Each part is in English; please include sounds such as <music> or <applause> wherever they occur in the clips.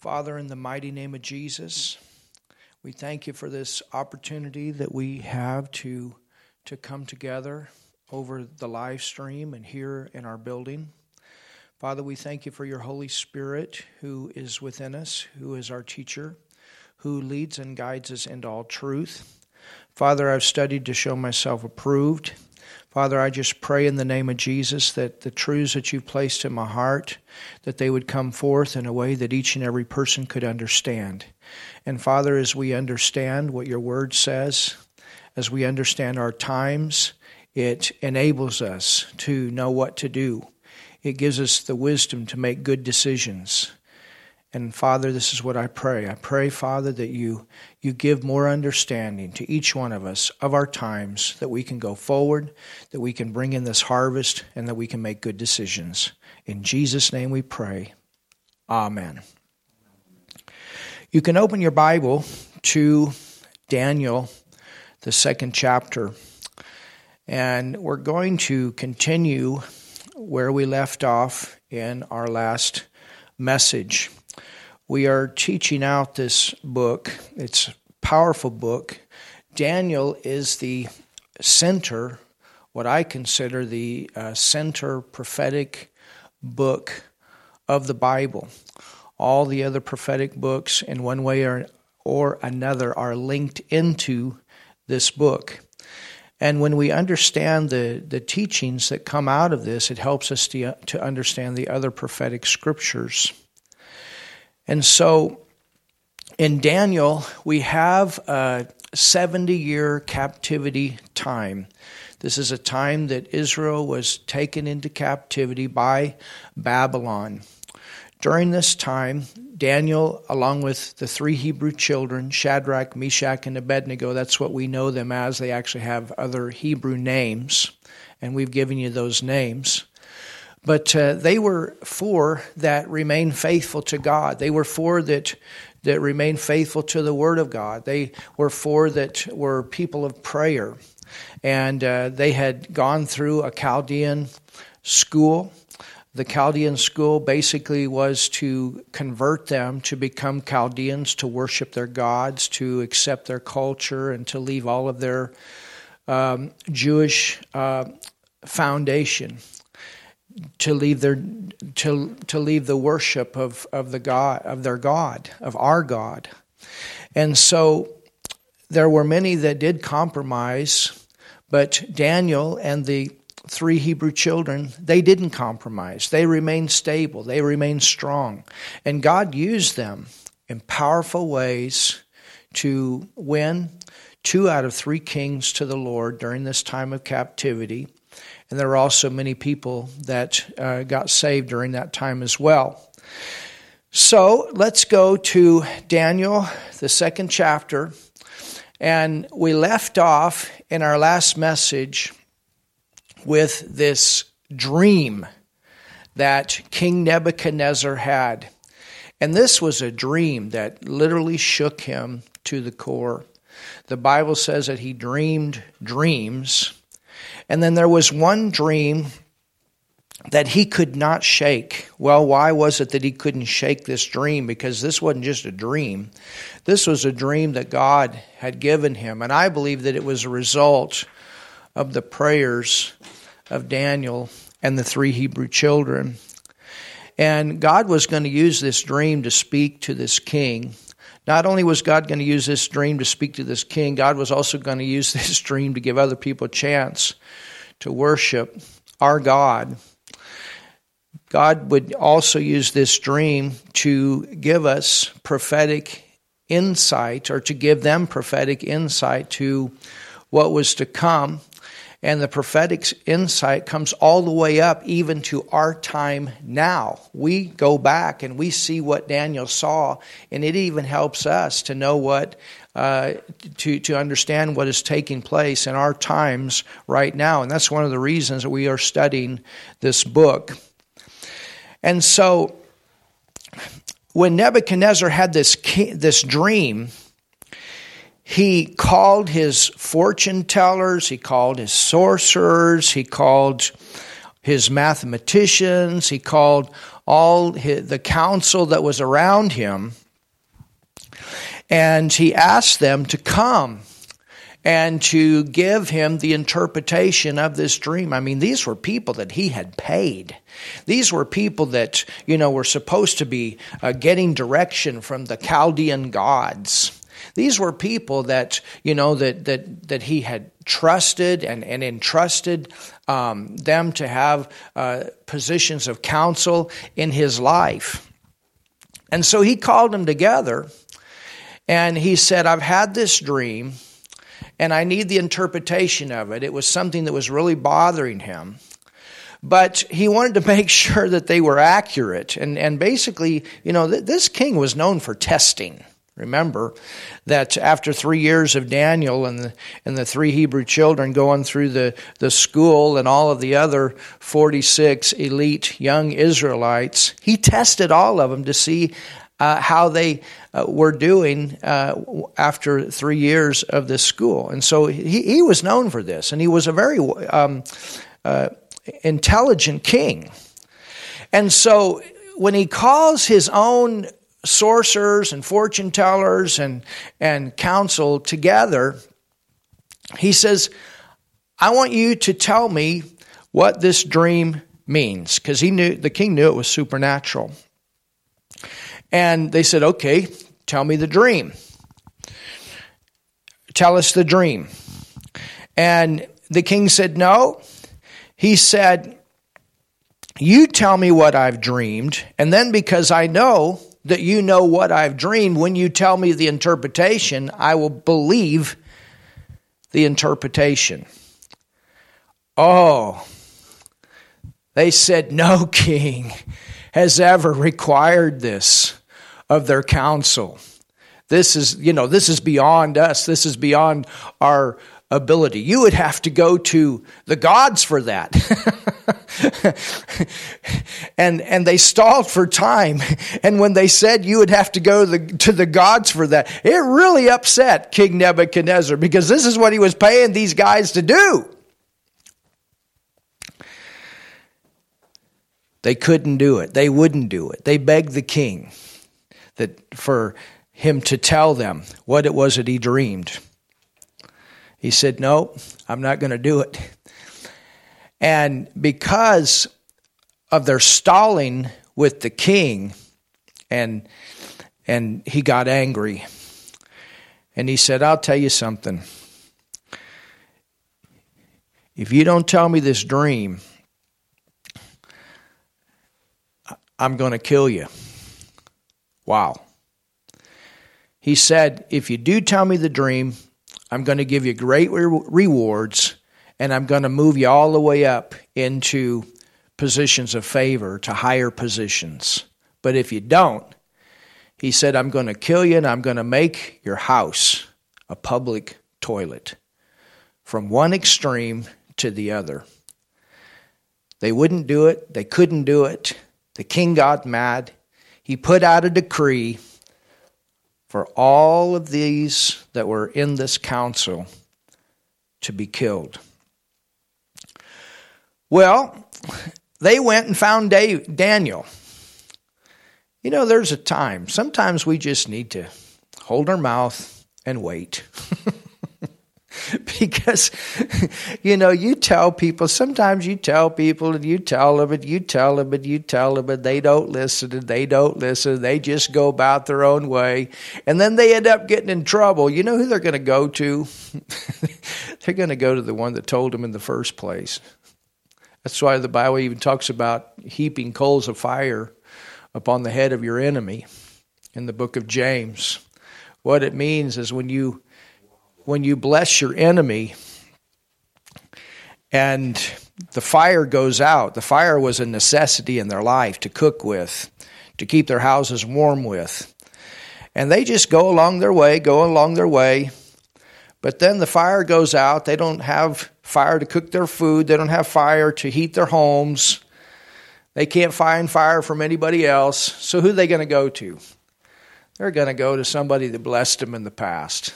Father, in the mighty name of Jesus, we thank you for this opportunity that we have to, to come together over the live stream and here in our building. Father, we thank you for your Holy Spirit who is within us, who is our teacher, who leads and guides us into all truth. Father, I've studied to show myself approved. Father, I just pray in the name of Jesus that the truths that you've placed in my heart, that they would come forth in a way that each and every person could understand. And Father, as we understand what your word says, as we understand our times, it enables us to know what to do. It gives us the wisdom to make good decisions. And Father, this is what I pray. I pray, Father, that you, you give more understanding to each one of us of our times, that we can go forward, that we can bring in this harvest, and that we can make good decisions. In Jesus' name we pray. Amen. You can open your Bible to Daniel, the second chapter. And we're going to continue where we left off in our last message we are teaching out this book. It's a powerful book. Daniel is the center, what I consider the uh, center prophetic book of the Bible. All the other prophetic books, in one way or, or another, are linked into this book. And when we understand the, the teachings that come out of this, it helps us to, to understand the other prophetic scriptures. And so in Daniel, we have a 70 year captivity time. This is a time that Israel was taken into captivity by Babylon. During this time, Daniel, along with the three Hebrew children, Shadrach, Meshach, and Abednego, that's what we know them as. They actually have other Hebrew names, and we've given you those names. But uh, they were four that remained faithful to God. They were four that that remained faithful to the Word of God. They were four that were people of prayer, and uh, they had gone through a Chaldean school. The Chaldean school basically was to convert them to become Chaldeans, to worship their gods, to accept their culture, and to leave all of their um, Jewish uh, foundation to leave their to to leave the worship of of the God of their God of our God, and so there were many that did compromise, but Daniel and the three Hebrew children they didn't compromise. They remained stable. They remained strong, and God used them in powerful ways to win two out of three kings to the Lord during this time of captivity and there were also many people that uh, got saved during that time as well. So let's go to Daniel, the second chapter. And we left off in our last message with this dream that King Nebuchadnezzar had. And this was a dream that literally shook him to the core. The Bible says that he dreamed dreams and then there was one dream that he could not shake. Well, why was it that he couldn't shake this dream? Because this wasn't just a dream. This was a dream that God had given him. And I believe that it was a result of the prayers of Daniel and the three Hebrew children. And God was going to use this dream to speak to this king. Not only was God going to use this dream to speak to this king, God was also going to use <laughs> this dream to give other people a chance to worship our God. God would also use this dream to give us prophetic insight or to give them prophetic insight to what was to come and the prophetic insight comes all the way up even to our time now. We go back and we see what Daniel saw, and it even helps us to know what, uh, to, to understand what is taking place in our times right now. And that's one of the reasons that we are studying this book. And so, when Nebuchadnezzar had this, this dream, he called his fortune tellers, he called his sorcerers, he called his mathematicians, he called all his, the council that was around him, and he asked them to come and to give him the interpretation of this dream. I mean, these were people that he had paid. These were people that, you know, were supposed to be uh, getting direction from the Chaldean gods. These were people that, you know, that, that, that he had trusted and, and entrusted um, them to have uh, positions of counsel in his life. And so he called them together and he said, I've had this dream and I need the interpretation of it. It was something that was really bothering him. But he wanted to <laughs> make sure that they were accurate. And, and basically, you know, th- this king was known for testing. Remember that after three years of Daniel and the, and the three Hebrew children going through the, the school and all of the other 46 elite young Israelites, he tested all of them to see uh, how they uh, were doing uh, after three years of this school. And so he, he was known for this, and he was a very um, uh, intelligent king. And so when he calls his own sorcerers and fortune tellers and, and council together, he says, I want you to tell me what this dream means because he knew the king knew it was supernatural and they said, Okay, tell me the dream. Tell us the dream. And the king said, No. He said, You tell me what I've dreamed, and then because I know that you know what I've dreamed, when you tell me the interpretation, I will believe the interpretation. Oh, they said, <laughs> No king has ever required this of their council. This is, you know, this is beyond us. This is beyond our ability. You would have to go to the gods for that. <laughs> and and they stalled for time. And when they said you would have to go to the, to the gods for that, it really upset King Nebuchadnezzar because this is what he was paying these guys to do. They couldn't do it. They wouldn't do it. They begged the king that for him to tell them what it was that he dreamed. He said, No, I'm not going to do it. And because of their stalling with the king, and, and he got angry. And he said, I'll tell you something. If you don't tell me this dream, I'm going to kill you. Wow. He said, If you do tell me the dream, I'm going to give you great re- rewards and I'm going to move you all the way up into positions of favor to higher positions. But if you don't, he said, I'm going to kill you and I'm going to make your house a public toilet from one extreme to the other. They wouldn't do it, they couldn't do it. The king got mad he put out a decree for all of these that were in this council to be killed. Well, they went and found Daniel. You know, there's a time. Sometimes we just need to hold our mouth and wait. <laughs> <laughs> because you know you tell people sometimes you tell people and you tell them and you tell them and you tell them and they don't listen and they don't listen. They just go about their own way. And then they end up getting in trouble. You know who they're going to go to? <laughs> They're going to go to the one that told them in the first place. That's why the bible even talks about heaping coals of fire upon the head of your enemy in the book of james. What it means is when you when you bless your enemy and the fire goes out, the fire was a necessity in their life to cook with, to keep their houses warm with. And they just go along their way, go along their way. But then the fire goes out. They don't have fire to cook their food, they don't have fire to heat their homes. They can't find fire from anybody else. So who are they going to go to? They're going to go to somebody that blessed them in the past.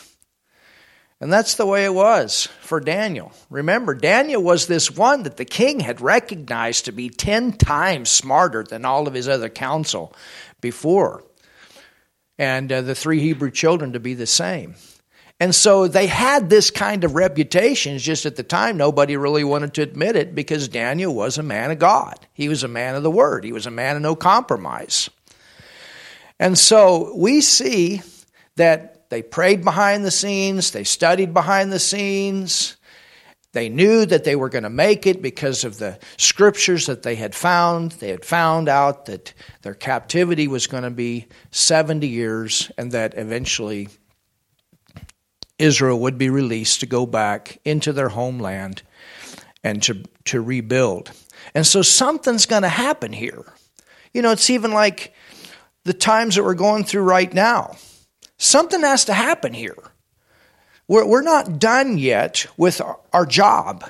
And that's the way it was for Daniel. Remember, Daniel was this one that the king had recognized to be 10 times smarter than all of his other council before. And uh, the three Hebrew children to be the same. And so they had this kind of reputation. Just at the time, nobody really wanted to admit it because Daniel was a man of God. He was a man of the word, he was a man of no compromise. And so we see that they prayed behind the scenes, they studied behind the scenes. They knew that they were going to make it because of the scriptures that they had found. They had found out that their captivity was going to be 70 years and that eventually Israel would be released to go back into their homeland and to, to rebuild. And so something's going to happen here. You know, it's even like the times that we're going through right now. Something has to happen here. We're, we're not done yet with our, our job.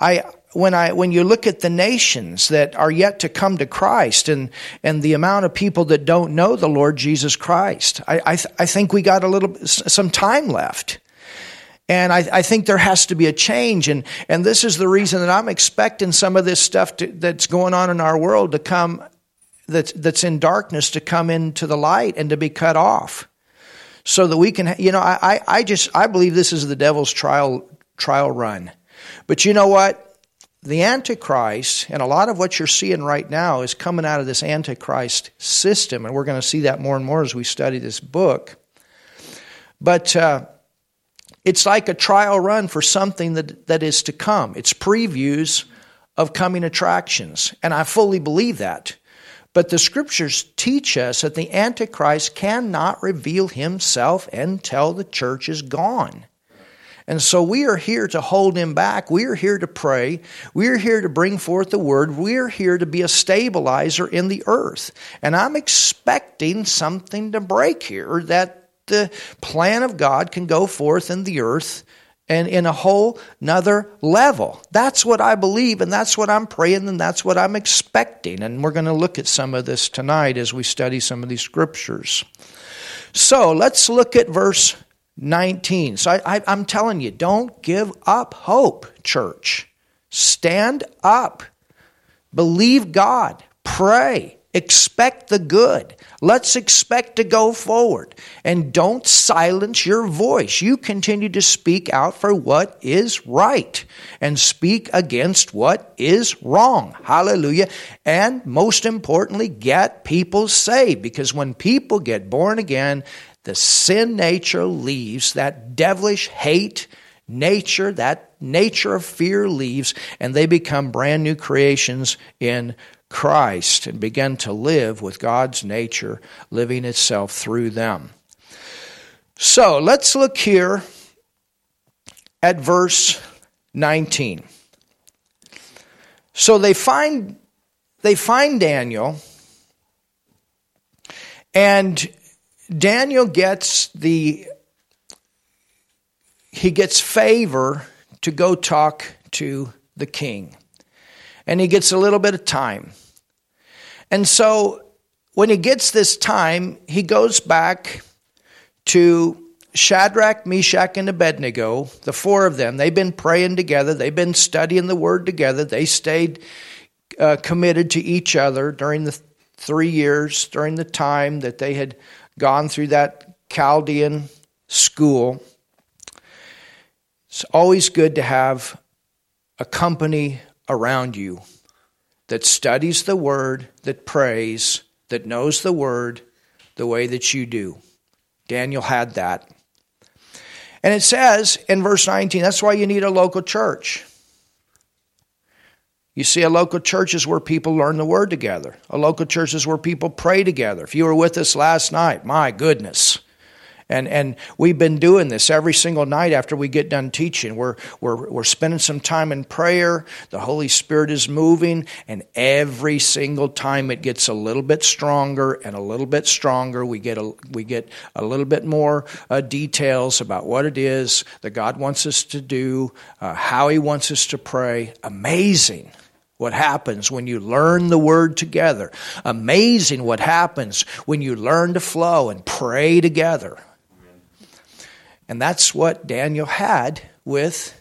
I, when I when you look at the nations that are yet to come to Christ and and the amount of people that don't know the Lord Jesus Christ, I I, th- I think we got a little some time left. And I, I, think there has to be a change. And, and this is the reason that I'm expecting some of this stuff to, that's going on in our world to come, that's, that's in darkness, to come into the light and to be cut off so that we can, you know, I, I just, I believe this is the devil's trial, trial run. But you know what? The Antichrist, and a lot of what you're seeing right now is coming out of this Antichrist system, and we're going to see that more and more as we study this book. But uh, it's like a trial run for something that, that is to come. It's previews of coming attractions, and I fully believe that. But the scriptures teach us that the Antichrist cannot reveal himself until the church is gone. And so we are here to hold him back. We are here to pray. We are here to bring forth the word. We are here to be a stabilizer in the earth. And I'm expecting something to break here that the plan of God can go forth in the earth and in a whole nother level. That's what I believe, and that's what I'm praying, and that's what I'm expecting. And we're going to look at some of this tonight as we study some of these scriptures. So let's look at verse 19. So I, am telling you, don't give up hope, church. Stand up. Believe God. Pray. Expect the good. Let's expect to go forward. And don't silence your voice. You continue to speak out for what is right and speak against what is wrong. Hallelujah. And most importantly, get people saved because when people get born again, the sin nature leaves, that devilish hate nature, that nature of fear leaves, and they become brand new creations in Christ and begin to live with God's nature living itself through them. So let's look here at verse 19. So they find they find Daniel and Daniel gets the he gets favor to go talk to the king. And he gets a little bit of time. And so when he gets this time, he goes back to Shadrach, Meshach, and Abednego, the four of them. They've been praying together, they've been studying the word together, they stayed uh, committed to each other during the three years, during the time that they had gone through that Chaldean school. It's always good to have a company around you that studies the Word, that prays, that knows the Word the way that you do. Daniel had that. And it says in verse 19, that's why you need a local church. You see, a local church is where people learn the Word together. A local church is where people pray together. If you were with us last night, my goodness. And, and we've been doing this every single night after we get done teaching. We're, we're, we're spending some time in prayer. The Holy Spirit is moving. And every single time it gets a little bit stronger and a little bit stronger. We get a, we get a little bit more uh, details about what it is that God wants us to do, uh, how He wants us to pray. Amazing what happens when you learn the word together. Amazing what happens when you learn to flow and pray together. And that's what Daniel had with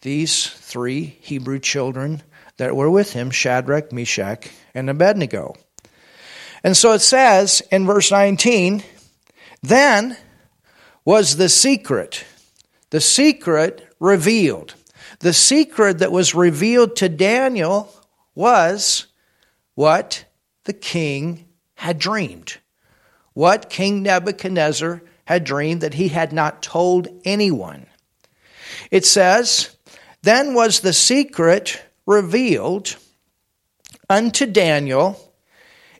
these three Hebrew children that were with him Shadrach, Meshach, and Abednego. And so it says in verse 19, then was the secret, the secret revealed. The secret that was revealed to Daniel was what the king had dreamed. What King Nebuchadnezzar had dreamed that he had not told anyone. It says, Then was the secret revealed unto Daniel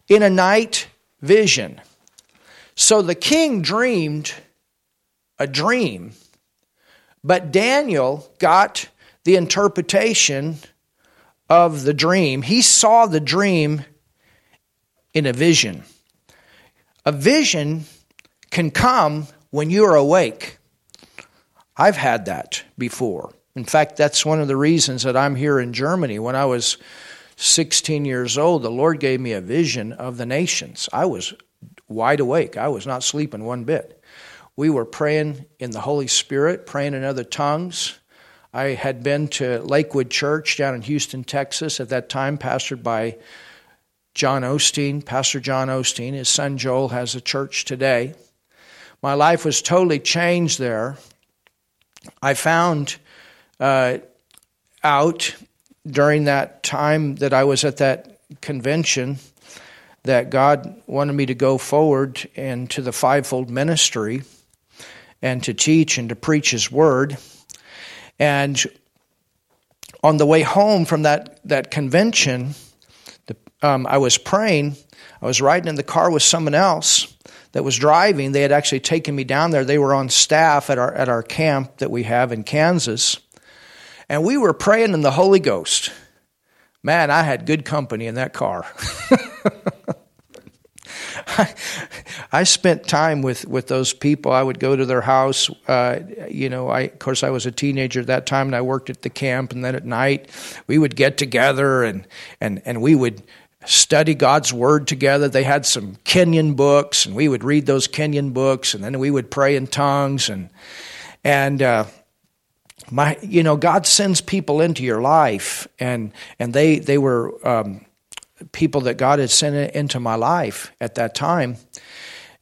in a night vision. So the king dreamed a dream, but Daniel got the interpretation of the dream. He saw the dream in a vision. A vision can come when you're awake. I've had that before. In fact, that's one of the reasons that I'm here in Germany. When I was 16 years old, the Lord gave me a vision of the nations. I was wide awake, I was not sleeping one bit. We were praying in the Holy Spirit, praying in other tongues. I had been to Lakewood Church down in Houston, Texas, at that time, pastored by John Osteen, Pastor John Osteen. His son Joel has a church today. My life was totally changed there. I found uh, out during that time that I was at that convention that God wanted me to go forward into the fivefold ministry and to teach and to preach His word. And on the way home from that, that convention, the, um, I was praying. I was riding in the car with someone else that was driving. They had actually taken me down there. They were on staff at our, at our camp that we have in Kansas. And we were praying in the Holy Ghost. Man, I had good company in that car. I, <laughs> I, spent time with, with those people. I would go to their house. Uh, you know, I, of course, I was a teenager at that time, and I worked at the camp. And then at night, we would get together and and and we would study God's Word together. They had some Kenyon books, and we would read those Kenyon books, and then we would pray in tongues. And and uh, my, you know, God sends people into your life, and and they they were um, people that God had sent into my life at that time.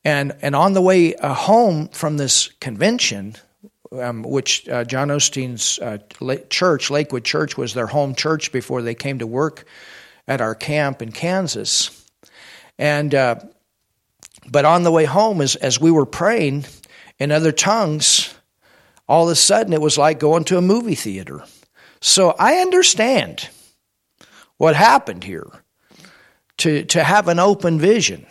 And and on the way uh, home from this convention. Um, which uh, John Osteen's uh, church, Lakewood Church, was their home church before they came to work at our camp in Kansas. And uh, but on the way home, as as we were praying in other tongues, all of a sudden it was like going to a movie theater. So I understand what happened here. To to have an open vision,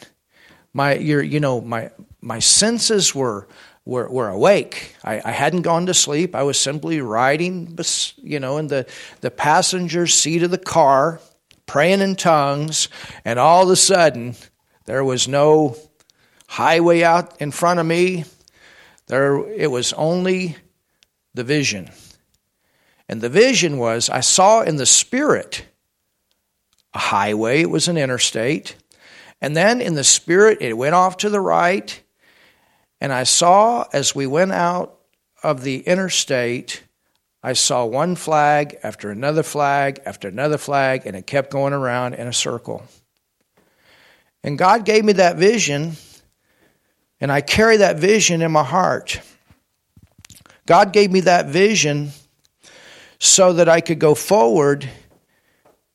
my your you know my my senses were were, were awake. I, I, hadn't gone to sleep. I was simply riding, you know, in the, the passenger seat of the car, praying in tongues, and all of a sudden, there was no highway out in front of me. There, it was only the vision. And the vision was I saw in the spirit a highway, it was an interstate. And then in the spirit, it went off to the right. And I saw as we went out of the interstate, I saw one flag after another flag after another flag, and it kept going around in a circle. And God gave me that vision, and I carry that vision in my heart. God gave me that vision so that I could go forward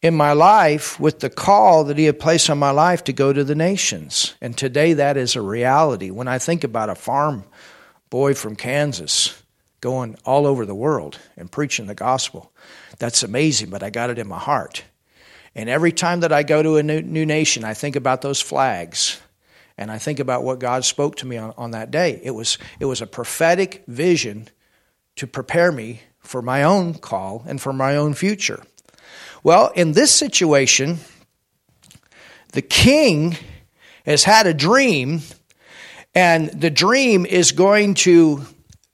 in my life with the call that He had placed on my life to go to the nations. And today that is a reality. When I think about a farm boy from Kansas, going all over the world and preaching the gospel. That's amazing, but I got it in my heart. And every time that I go to a new, new nation, I think about those flags and I think about what God spoke to me on, on that day. It was, it was a prophetic vision to prepare me for my own call and for my own future. Well, in this situation, the king has had a dream, and the dream is going to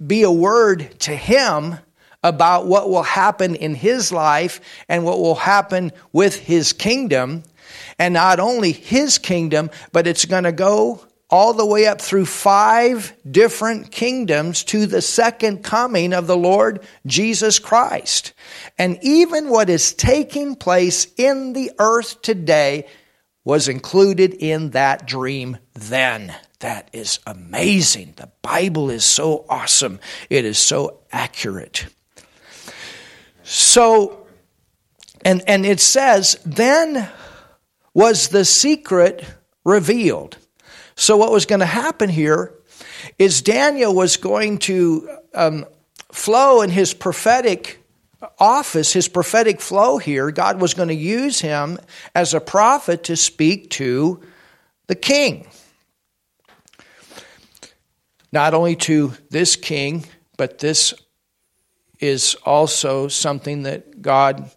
be a word to him about what will happen in his life and what will happen with his kingdom. And not only his kingdom, but it's going to go all the way up through five different kingdoms to the second coming of the Lord Jesus Christ. And even what is taking place in the earth today was included in that dream then. That is amazing. The Bible is so awesome. It is so accurate. So, and, and it says, then was the secret revealed. So, what was going to happen here is Daniel was going to um, flow in his prophetic office, his prophetic flow here. God was going to use him as a prophet to speak to the king. Not only to this king, but this is also something that God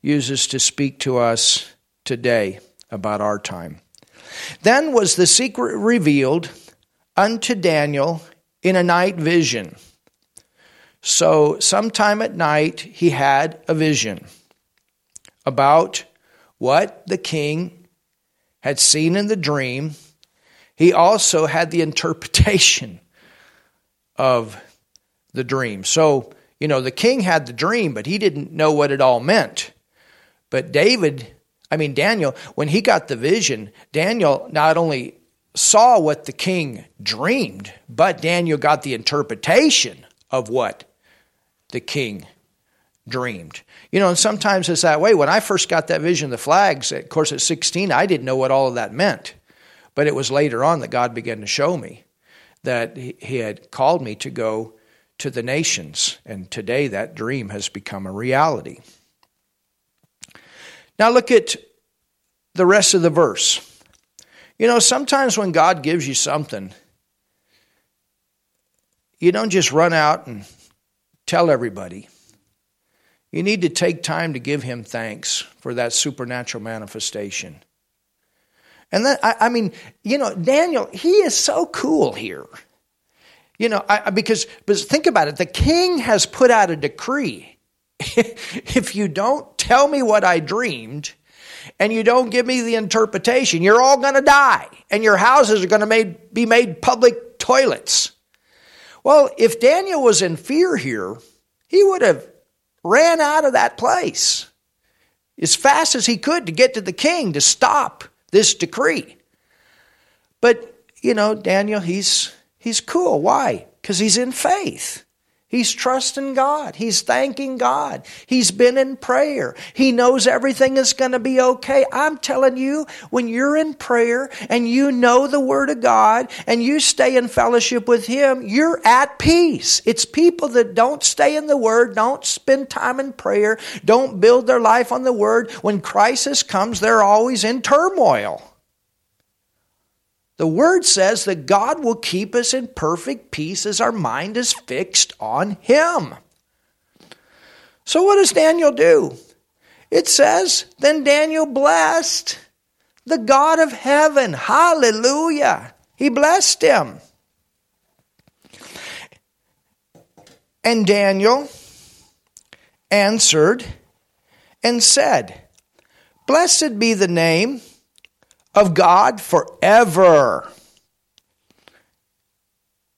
uses to speak to us today about our time. Then was the secret revealed unto Daniel in a night vision. So, sometime at night, he had a vision about what the king had seen in the dream. He also had the <laughs> interpretation of the dream. So, you know, the king had the dream, but he didn't know what it all meant. But David I mean, Daniel, when he got the vision, Daniel not only saw what the king dreamed, but Daniel got the interpretation of what the king dreamed. You know, and sometimes it's that way. When I first got that vision of the flags, of course, at 16, I didn't know what all of that meant. But it was later on that God began to show me that He had called me to go to the nations. And today that dream has become a reality. Now look at the rest of the verse. You know, sometimes when God gives you something, you don't just run out and tell everybody. You need to take time to give Him thanks for that supernatural manifestation. And then, I, I mean, you know, Daniel, he is so cool here. You know, I, because, because think about it the king has put out a decree <laughs> if you don't tell me what I dreamed and you don't give me the interpretation, you're all going to die and your houses are going to be made public toilets. Well, if Daniel was in fear here, he would have ran out of that place as fast as he could to get to the king to stop this decree. But, you know, Daniel, he's he's cool. Why? Because he's in faith. He's trusting God. He's thanking God. He's been in prayer. He knows everything is going to be okay. I'm telling you, when you're in prayer and you know the Word of God and you stay in fellowship with Him, you're at peace. It's people that don't stay in the Word, don't spend time in prayer, don't build their life on the Word. When crisis comes, they're always in turmoil. The word says that God will keep us in perfect peace as our mind is fixed on Him. So, what does Daniel do? It says, Then Daniel blessed the God of heaven. Hallelujah. He blessed him. And Daniel answered and said, Blessed be the name of God forever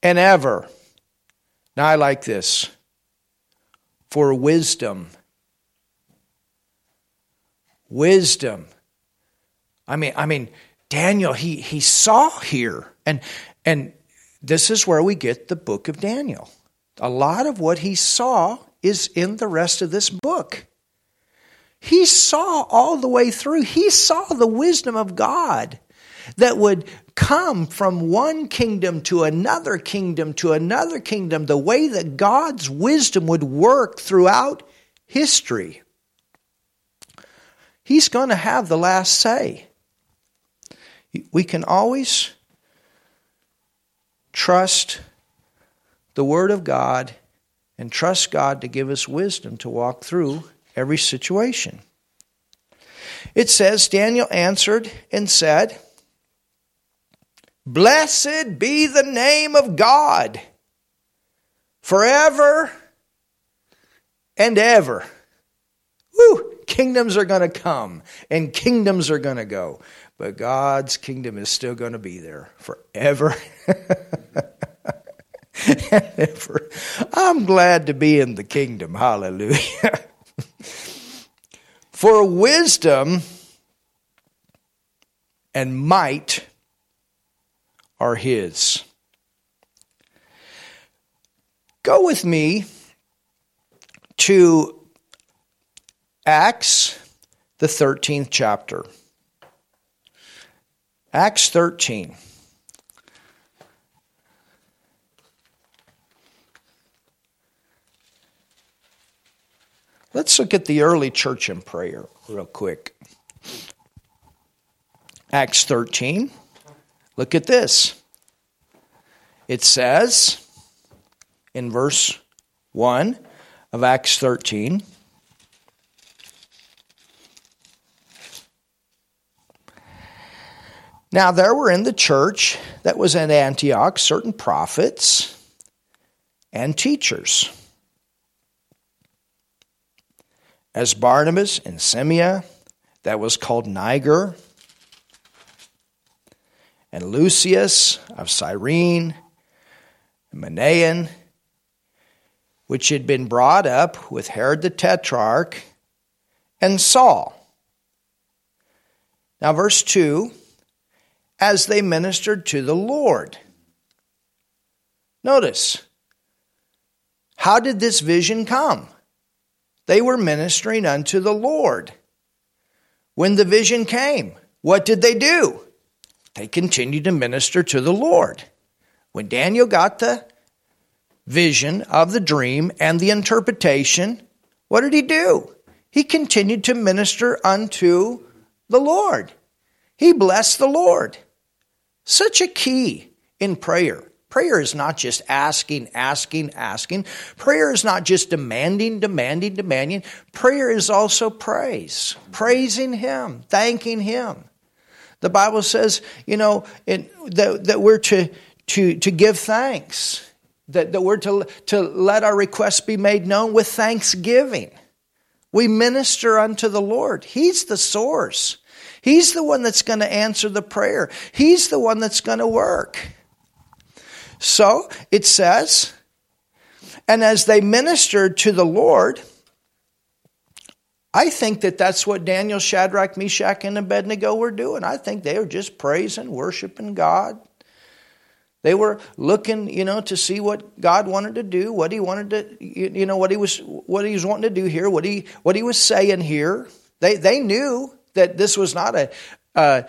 and ever. Now I like this. For wisdom. Wisdom. I mean, I mean, Daniel, he, he saw here, and and this is where we get the book of Daniel. A lot of what he saw is in the rest of this book. He saw all the way through. He saw the wisdom of God that would come from one kingdom to another kingdom to another kingdom, the way that God's wisdom would work throughout history. He's going to have the last say. We can always trust the Word of God and trust God to give us wisdom to walk through every situation. It says, Daniel answered and said, Blessed be the name of God forever and ever. Woo! Kingdoms are going to come and kingdoms are going to go. but God's kingdom is still going to be there forever. <laughs> I'm glad to be in the kingdom. Hallelujah. <laughs> For wisdom and might are His. Go with me to Acts, the 13th chapter. Acts 13. Let's look at the early church in prayer real quick. Acts 13. Look at this. It says in verse 1 of Acts 13 Now, there were in the church that was at Antioch certain prophets and teachers, as Barnabas and Simeon, that was called Niger, and Lucius of Cyrene, and Manaen, which had been brought up with Herod the Tetrarch, and Saul. Now, verse 2 as they ministered to the Lord. Notice, how did this vision come? They were ministering unto the Lord. When the vision came, what did they do? They continued to minister to the Lord. When Daniel got the vision of the dream and the interpretation, what did he do? He continued to minister unto the Lord. He blessed the Lord. Such a key in prayer. Prayer is not just asking, asking, asking. Prayer is not just demanding, demanding, demanding. Prayer is also praise, praising Him, thanking Him. The Bible says, you know, it, that, that we're to, to, to give thanks, that, that we're to, to let our requests be made known with thanksgiving. We minister unto the Lord, He's the source. He's the one that's going to answer the prayer. He's the one that's going to work. So it says, and as they ministered to the Lord, I think that that's what Daniel, Shadrach, Meshach, and Abednego were doing. I think they were just praising, worshiping God. They were looking, you know, to see what God wanted to do, what He wanted to, you know, what He was, what He was wanting to do here, what He, what He was saying here. They, they knew that this was not a a,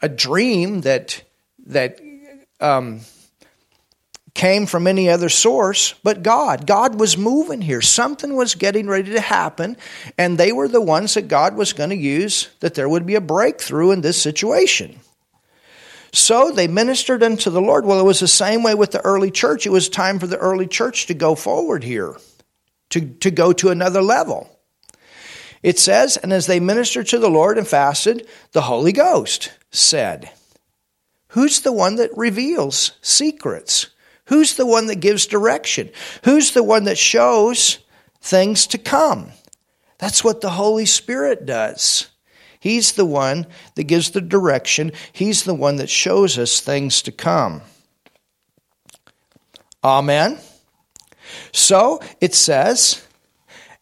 a dream that that um, came from any other source but God. God was moving here. Something was getting ready to happen, and they were the ones that God was going to use that there would be a breakthrough in this situation. So they ministered unto the Lord. Well, it was the same way with the early church. It was time for the early church to go forward here, to, to go to another level. It says, And as they ministered to the Lord and fasted, the Holy Ghost said, Who's the one that reveals secrets? Who's the one that gives direction? Who's the one that shows things to come? That's what the Holy Spirit does. He's the one that gives the direction. He's the one that shows us things to come. Amen. So it says,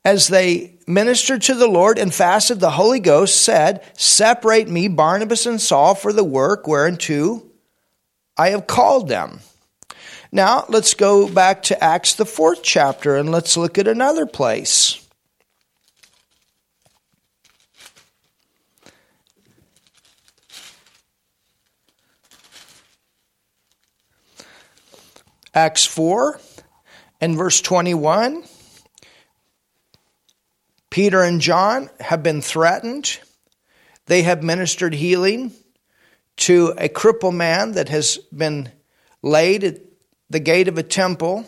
as they ministered to the Lord and fasted, the Holy Ghost said, Separate me, Barnabas and Saul, for the work whereunto I have called them. Now, let's go back to Acts, the fourth chapter, and let's look at another place. Acts 4 and verse 21. Peter and John have been threatened. They have ministered healing to a crippled man that has been laid at the gate of a temple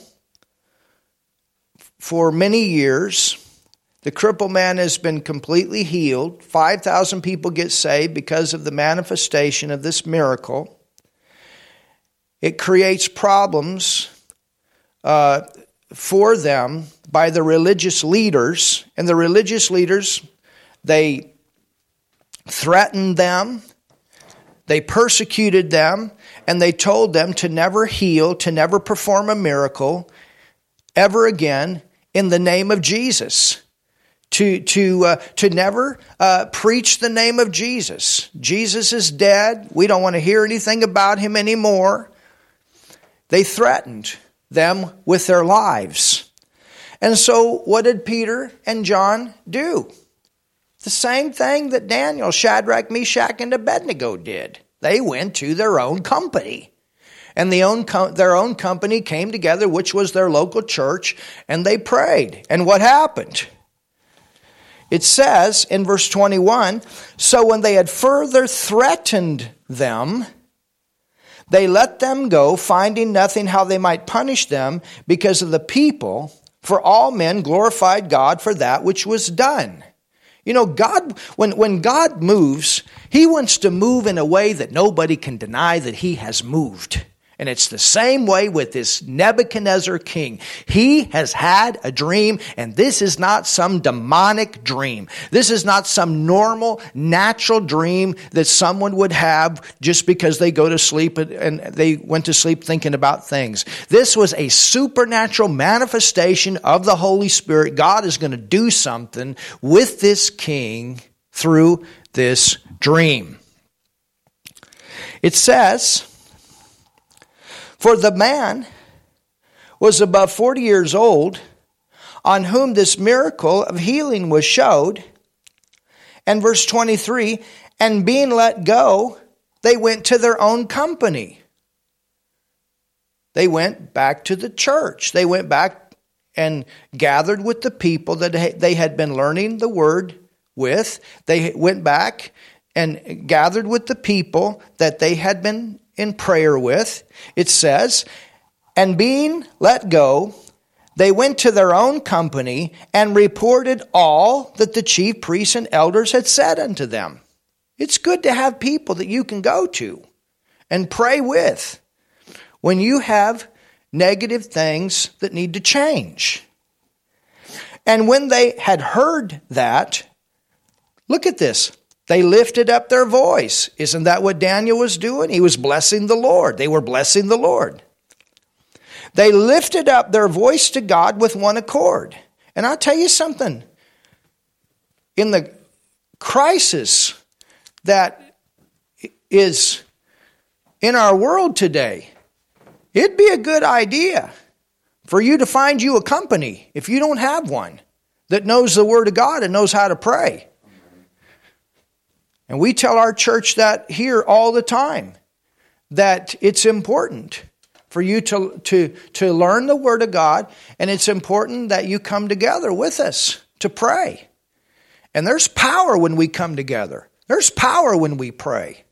for many years. The crippled man has been completely healed. 5,000 people get saved because of the manifestation of this miracle. It creates problems uh, for them by the religious leaders, and the religious leaders, they threatened them, They persecuted them and they told them to never heal, to never perform a miracle ever again in the name of Jesus. To, to, uh, to never uh, preach the name of Jesus. Jesus is dead. We don't want to hear anything about him anymore. They threatened them with their lives. And so, what did Peter and John do? The same thing that Daniel, Shadrach, Meshach, and Abednego did. They went to their own company. And the own their own company came together, which was their local church, and they prayed. And what happened? It says in verse 21 So when they had further threatened them, they let them go, finding nothing how they might punish them because of the people, for all men glorified God for that which was done. You know, God, when, when God moves, He wants to move in a way that nobody can deny that He has moved. And it's the same way with this Nebuchadnezzar king. He has had a dream, and this is not some demonic dream. This is not some normal, natural dream that someone would have just because they go to sleep and they went to sleep thinking about things. This was a supernatural manifestation of the Holy Spirit. God is going to do something with this king through this dream. It says, for the man was above 40 years old on whom this miracle of healing was showed. And verse 23 and being let go, they went to their own company. They went back to the church. They went back and gathered with the people that they had been learning the word with. They went back and gathered with the people that they had been in prayer with. It says, And being let go, they went to their own company and reported all that the chief priests and elders had said unto them. It's good to have people that you can go to and pray with when you have negative things that need to change. And when they had heard that, look at this. They lifted up their voice. Isn't that what Daniel was doing? He was blessing the Lord. They were blessing the Lord. They lifted up their voice to God with one accord. And I'll tell you something. In the crisis that is in our world today, it'd be a good idea for you to find you a company if you don't have one that knows the Word of God and knows how to pray. And we tell our church that here all the time that it's important for you to, to, to learn the Word of God, and it's important that you come together with us to pray. And there's power when we come together, there's power when we pray.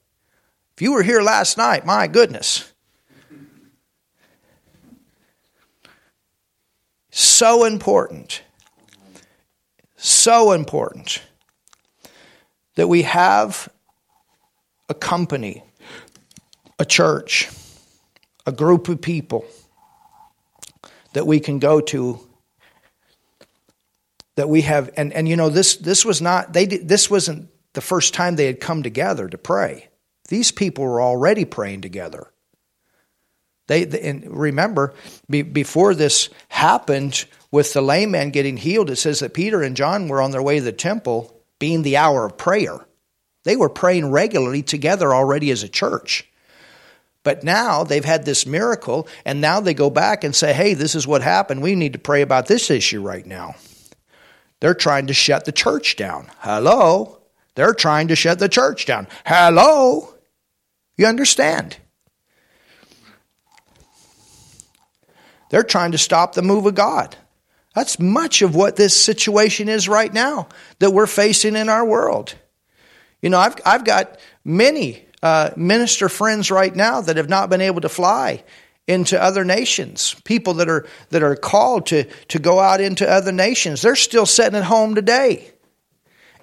If you were here last night, my goodness. So important. So important that we have a company, a church, a group of people that we can go to that we have and, and you know this this was not they did, this wasn't the first time they had come together to pray. These people were already praying together. They, and remember be, before this happened with the lame man getting healed it says that peter and john were on their way to the temple being the hour of prayer. They were praying regularly together already as a church. But now they've had this miracle, and now they go back and say, hey, this is what happened. We need to pray about this issue right now. They're trying to shut the church down. Hello? They're trying to shut the church down. Hello? You understand? They're trying to stop the move of God. That's much of what this situation is right now that we're facing in our world. You know, I've, I've got many uh, minister friends right now that have not been able to fly into other nations. People that are that are called to to go out into other nations. They're still sitting at home today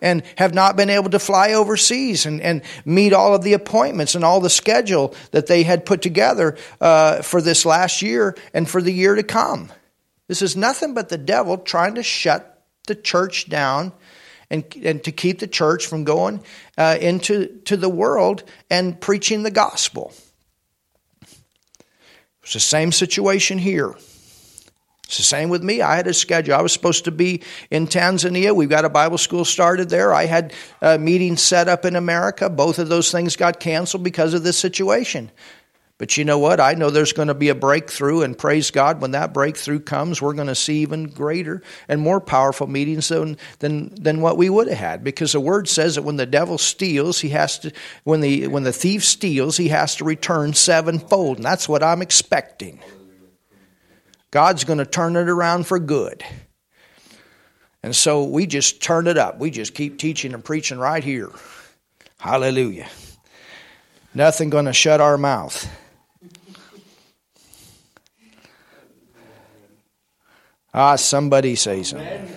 and have not been able to fly overseas and, and meet all of the appointments and all the schedule that they had put together uh, for this last year and for the year to come. This is nothing but the devil trying to shut the church down and, and to keep the church from going uh, into to the world and preaching the gospel. It's the same situation here. It's the same with me. I had a schedule. I was supposed to be in Tanzania. We've got a Bible school started there. I had a meeting set up in America. Both of those things got canceled because of this situation. But you know what? I know there's going to be a breakthrough, and praise God, when that breakthrough comes, we're going to see even greater and more powerful meetings than, than, than what we would have had. Because the word says that when the devil steals, he has to, when the, when the thief steals, he has to return sevenfold. And that's what I'm expecting. God's going to turn it around for good. And so we just turn it up. We just keep teaching and preaching right here. Hallelujah. Nothing going to shut our mouth. Ah, somebody say something.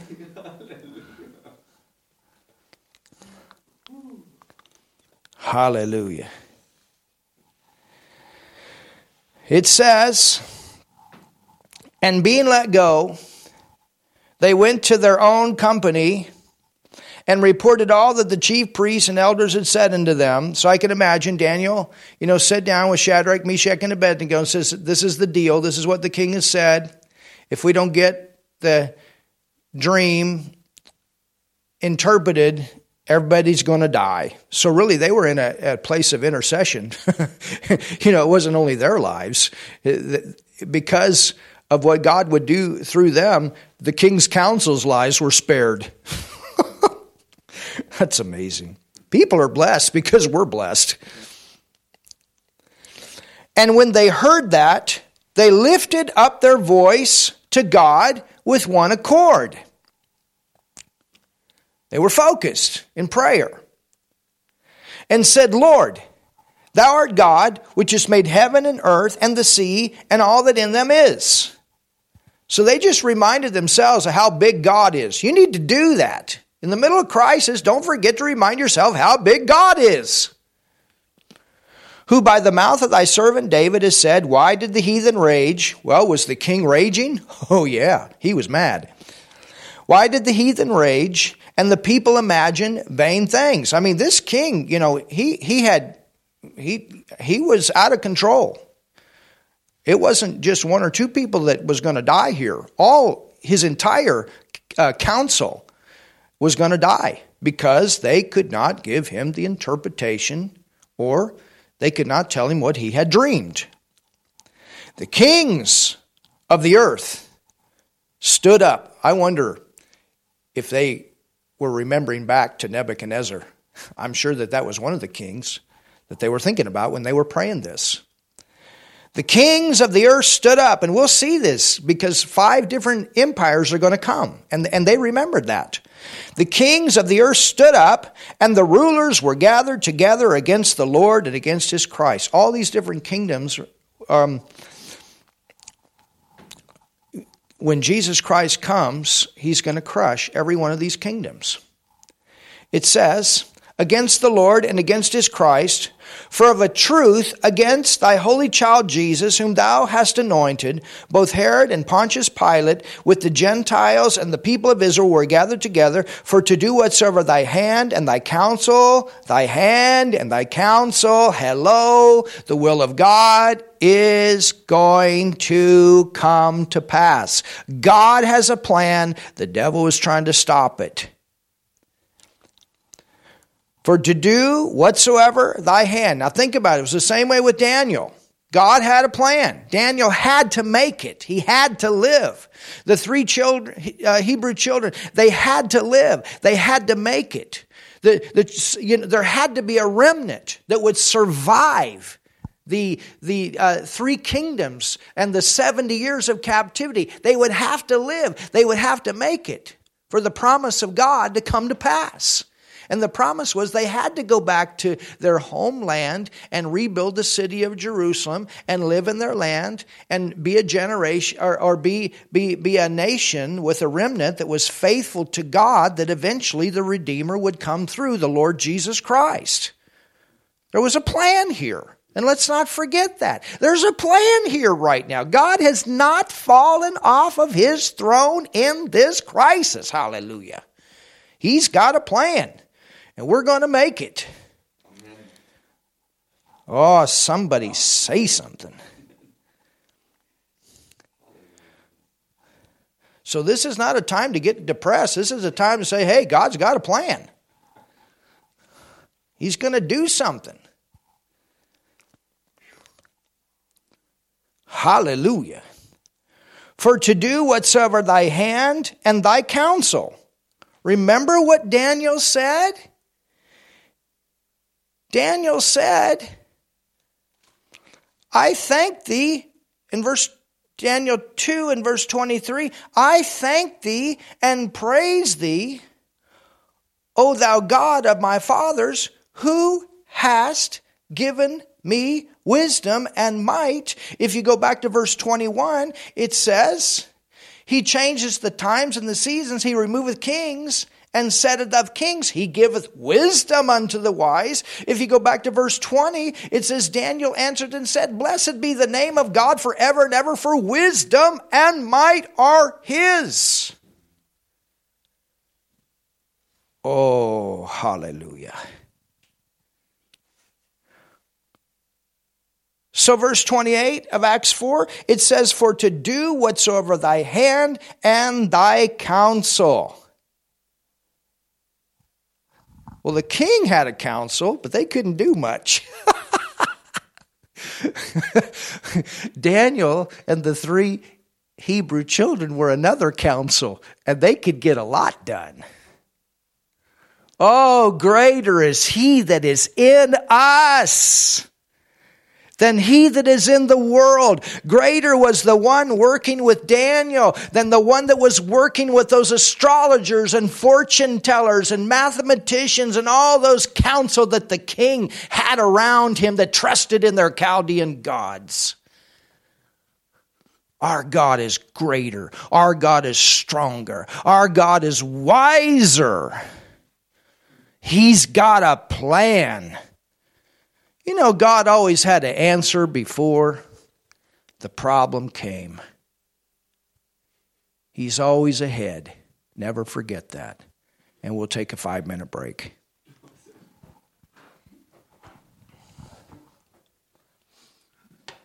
Hallelujah. It says, and being let go, they went to their own company and reported all that the chief priests and elders had said unto them. So I can imagine Daniel, you know, sat down with Shadrach, Meshach, and Abednego and says, This is the deal. This is what the king has said. If we don't get the dream interpreted, everybody's going to die. So, really, they were in a, a place of intercession. <laughs> you know, it wasn't only their lives. Because of what God would do through them, the king's counsel's lives were spared. <laughs> That's amazing. People are blessed because we're blessed. And when they heard that, they lifted up their voice to God with one accord. They were focused in prayer and said, Lord, thou art God, which has made heaven and earth and the sea and all that in them is. So they just reminded themselves of how big God is. You need to do that. In the middle of crisis, don't forget to remind yourself how big God is who by the mouth of thy servant David has said, Why did the heathen rage? Well, was the king raging? <laughs> Oh, yeah, he was mad. Why did the heathen rage and the people imagine vain things? I mean, this king, you know, he, he had, he, he was out of control. It wasn't just one or two people that was going to die here. All his entire uh, council was going to die because they could not give him the interpretation or they could not tell him what he had dreamed. The kings of the earth stood up. I wonder if they were remembering back to Nebuchadnezzar. I'm sure that that was one of the kings that they were thinking about when they were praying this. The kings of the earth stood up, and we'll see this because five different empires are going to come, and, and they remembered that. The kings of the earth stood up, and the rulers were gathered together against the Lord and against his Christ. All these different kingdoms, um, when Jesus Christ comes, he's going to crush every one of these kingdoms. It says, against the Lord and against his Christ, for of a truth, against thy holy child Jesus, whom thou hast anointed, both Herod and Pontius Pilate, with the Gentiles and the people of Israel, were gathered together for to do whatsoever thy hand and thy counsel, thy hand and thy counsel, hello, the will of God is going to come to pass. God has a plan, the devil is trying to stop it. For to do whatsoever thy hand. Now think about it. It was the same way with Daniel. God had a plan. Daniel had to make it. He had to live. The three children, uh, Hebrew children, they had to live. They had to make it. The, the, you know, there had to be a remnant that would survive the, the uh, three kingdoms and the 70 years of captivity. They would have to live. They would have to make it for the promise of God to come to pass. And the promise was they had to go back to their homeland and rebuild the city of Jerusalem and live in their land and be a generation or, or be, be, be a nation with a remnant that was faithful to God that eventually the Redeemer would come through, the Lord Jesus Christ. There was a plan here. And let's not forget that. There's a plan here right now. God has not fallen off of his throne in this crisis. Hallelujah. He's got a plan, and we're going to make it. Oh, somebody say something. So, this is not a time to get depressed. This is a time to say, hey, God's got a plan. He's going to do something. Hallelujah. For to do whatsoever thy hand and thy counsel. Remember what Daniel said? Daniel said, I thank thee, in verse Daniel 2 and verse 23, I thank thee and praise thee, O thou God of my fathers, who hast given me wisdom and might. If you go back to verse 21, it says, He changes the times and the seasons, He removeth kings and setteth of kings. He giveth wisdom unto the wise. If you go back to verse 20, it says, Daniel answered and said, Blessed be the name of God forever and ever, for wisdom and might are His. Oh, hallelujah. So, verse 28 of Acts 4, it says, For to do whatsoever thy hand and thy counsel. Well, the king had a council, but they couldn't do much. <laughs> Daniel and the three Hebrew children were another council, and they could get a lot done. Oh, greater is he that is in us than he that is in the world. Greater was the one working with Daniel than the one that was working with those astrologers and fortune tellers and mathematicians and all those counsel that the king had around him that trusted in their Chaldean gods. Our God is greater. Our God is stronger. Our God is wiser. He's got a plan. You know, God always had to answer before the problem came. He's always ahead. Never forget that. And we'll take a five minute break.